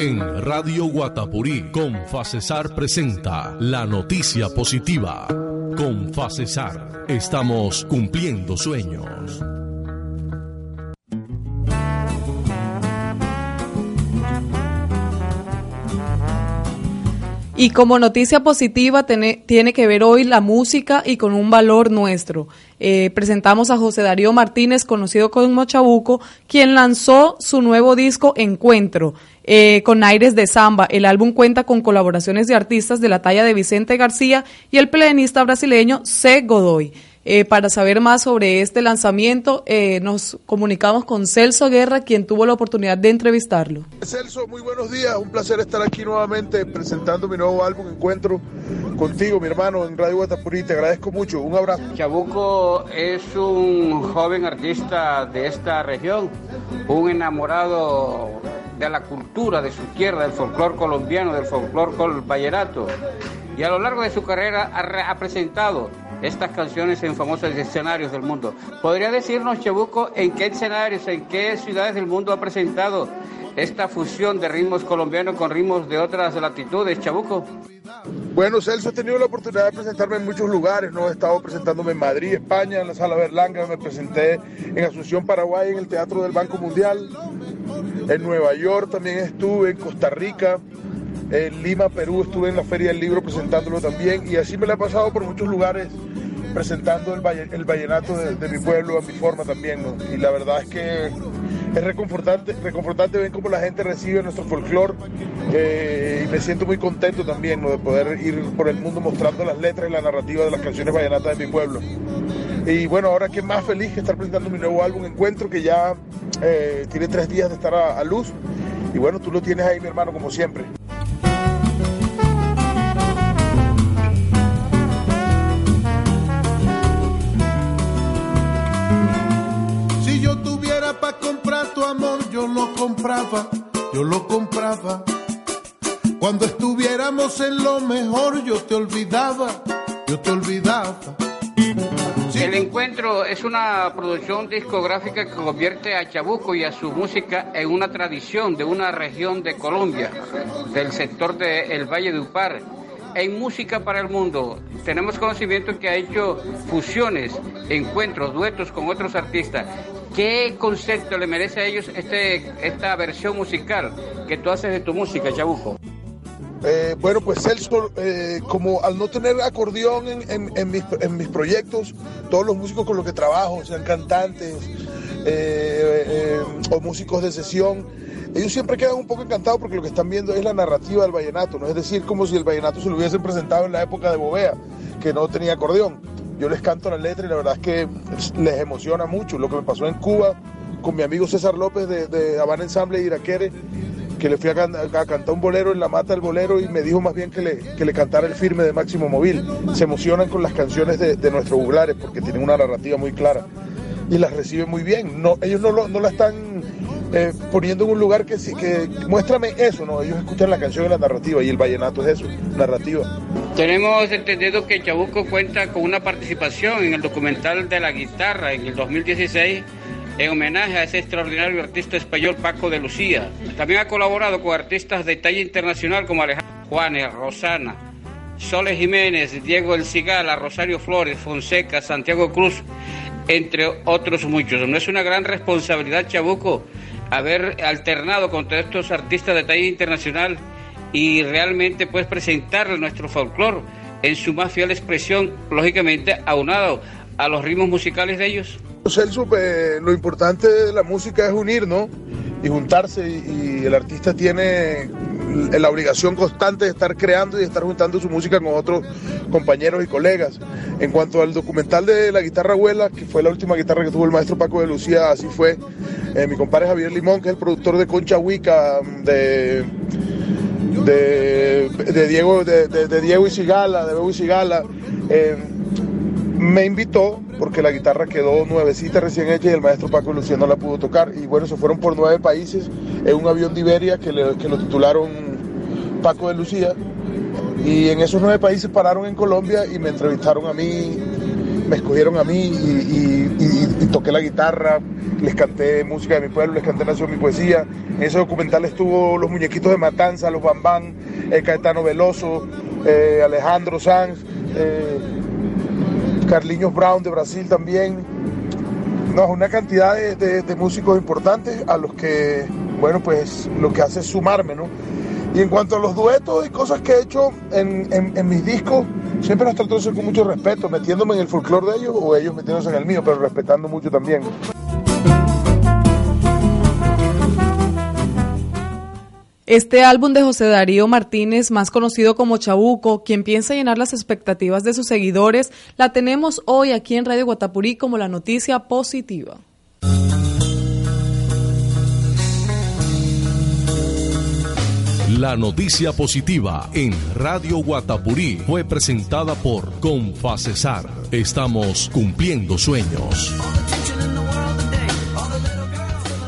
En Radio Guatapurí, con Facesar presenta la noticia positiva. Con Facesar, estamos cumpliendo sueños. Y como noticia positiva tiene, tiene, que ver hoy la música y con un valor nuestro. Eh, presentamos a José Darío Martínez, conocido como Chabuco, quien lanzó su nuevo disco Encuentro. Eh, con aires de samba. El álbum cuenta con colaboraciones de artistas de la talla de Vicente García y el pianista brasileño C. Godoy. Eh, para saber más sobre este lanzamiento, eh, nos comunicamos con Celso Guerra, quien tuvo la oportunidad de entrevistarlo. Celso, muy buenos días. Un placer estar aquí nuevamente presentando mi nuevo álbum Encuentro contigo, mi hermano, en Radio Guatapurí. Te agradezco mucho. Un abrazo. Chabuco es un joven artista de esta región, un enamorado de la cultura de su tierra, del folclore colombiano, del folclore vallenato. Y a lo largo de su carrera ha, ha presentado estas canciones en famosos escenarios del mundo. ¿Podría decirnos, Chabuco, en qué escenarios, en qué ciudades del mundo ha presentado esta fusión de ritmos colombianos con ritmos de otras latitudes, Chabuco? Bueno, Celso, he tenido la oportunidad de presentarme en muchos lugares, ¿no? He estado presentándome en Madrid, España, en la Sala Berlanga, me presenté en Asunción, Paraguay, en el Teatro del Banco Mundial, en Nueva York también estuve, en Costa Rica, en Lima, Perú, estuve en la Feria del Libro presentándolo también y así me la he pasado por muchos lugares presentando el, el vallenato de, mi pueblo a mi forma también. Y la verdad es que es reconfortante, reconfortante ver cómo la gente recibe nuestro folclore eh, y me siento muy contento también de poder ir por el mundo mostrando las letras y la narrativa de las canciones vallenatas de mi pueblo. Y bueno, ahora que más feliz que estar presentando mi nuevo álbum Encuentro, que ya eh, tiene tres días de estar a luz. Y bueno, tú lo tienes ahí, mi hermano, como siempre. Compraba, yo lo compraba. Cuando estuviéramos en lo mejor, yo te olvidaba, yo te olvidaba. El encuentro es una producción discográfica que convierte a Chabuco y a su música en una tradición de una región de Colombia, del sector del Valle de Upar en música para el mundo. Tenemos conocimiento que ha hecho fusiones, encuentros, duetos con otros artistas. ¿Qué concepto le merece a ellos este, esta versión musical que tú haces de tu música, Chabuco? Eh, bueno, pues Celso, eh, como al no tener acordeón en, mis, proyectos, todos los músicos con los que trabajo, sean cantantes eh, o músicos de sesión, ellos siempre quedan un poco encantados porque lo que están viendo es la narrativa del vallenato, ¿no? Es decir, como si el vallenato se lo hubiesen presentado en la época de Bovea, que no tenía acordeón. Yo les canto la letra y la verdad es que les emociona mucho. Lo que me pasó en Cuba con mi amigo César López de, de Habana Ensamble Iraquere, que le fui a, cantar un bolero en la mata del bolero y me dijo más bien que le, que le cantara el firme de Máximo Móvil. Se emocionan con las canciones de, nuestros juglares porque tienen una narrativa muy clara y las reciben muy bien. No, ellos no, no la están eh, poniendo en un lugar que que muéstrame eso, ¿no? Ellos escuchan la canción y la narrativa y el vallenato es eso, narrativa. Tenemos entendido que Chabuco cuenta con una participación en el documental de la guitarra en el 2016 en homenaje a ese extraordinario artista español Paco de Lucía. También ha colaborado con artistas de talla internacional como Alejandro Juanes, Rosana, Soles Jiménez, Diego El Cigala, Rosario Flores, Fonseca, Santiago Cruz, entre otros muchos. ¿No es una gran responsabilidad, Chabuco, haber alternado con todos estos artistas de talla internacional y realmente pues presentar nuestro folclore en su más fiel expresión, lógicamente aunado a los ritmos musicales de ellos? Celso, pues, lo importante de la música es unir, ¿no? Y juntarse y, el artista tiene la obligación constante de estar creando y de estar juntando su música con otros compañeros y colegas. En cuanto al documental de la guitarra abuela, que fue la última guitarra que tuvo el maestro Paco de Lucía, así fue. Eh, mi compadre Javier Limón, que es el productor de Concha Huica, de, de, Diego, de, Diego y Sigala, de Bebo y Sigala. Eh, me invitó porque la guitarra quedó nuevecita recién hecha y el maestro Paco Lucía no la pudo tocar. Y bueno, se fueron por nueve países en un avión de Iberia que, lo titularon Paco de Lucía. Y en esos nueve países pararon en Colombia y me entrevistaron a mí, me escogieron a mí y, toqué la guitarra, les canté música de mi pueblo, les canté Nación Mi Poesía. En ese documental estuvo los muñequitos de Matanza, los Bambán, el Caetano Veloso, eh, Alejandro Sanz. Eh, Carlinhos Brown de Brasil también. No, una cantidad de, músicos importantes a los que, bueno, pues lo que hace es sumarme, ¿no? Y en cuanto a los duetos y cosas que he hecho en, mis discos, siempre los trato de hacer con mucho respeto, metiéndome en el folclore de ellos o ellos metiéndose en el mío, pero respetando mucho también. Este álbum de José Darío Martínez, más conocido como Chabuco, quien piensa llenar las expectativas de sus seguidores, la tenemos hoy aquí en Radio Guatapurí como la noticia positiva. La noticia positiva en Radio Guatapurí fue presentada por Confacesar. Estamos cumpliendo sueños.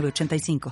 85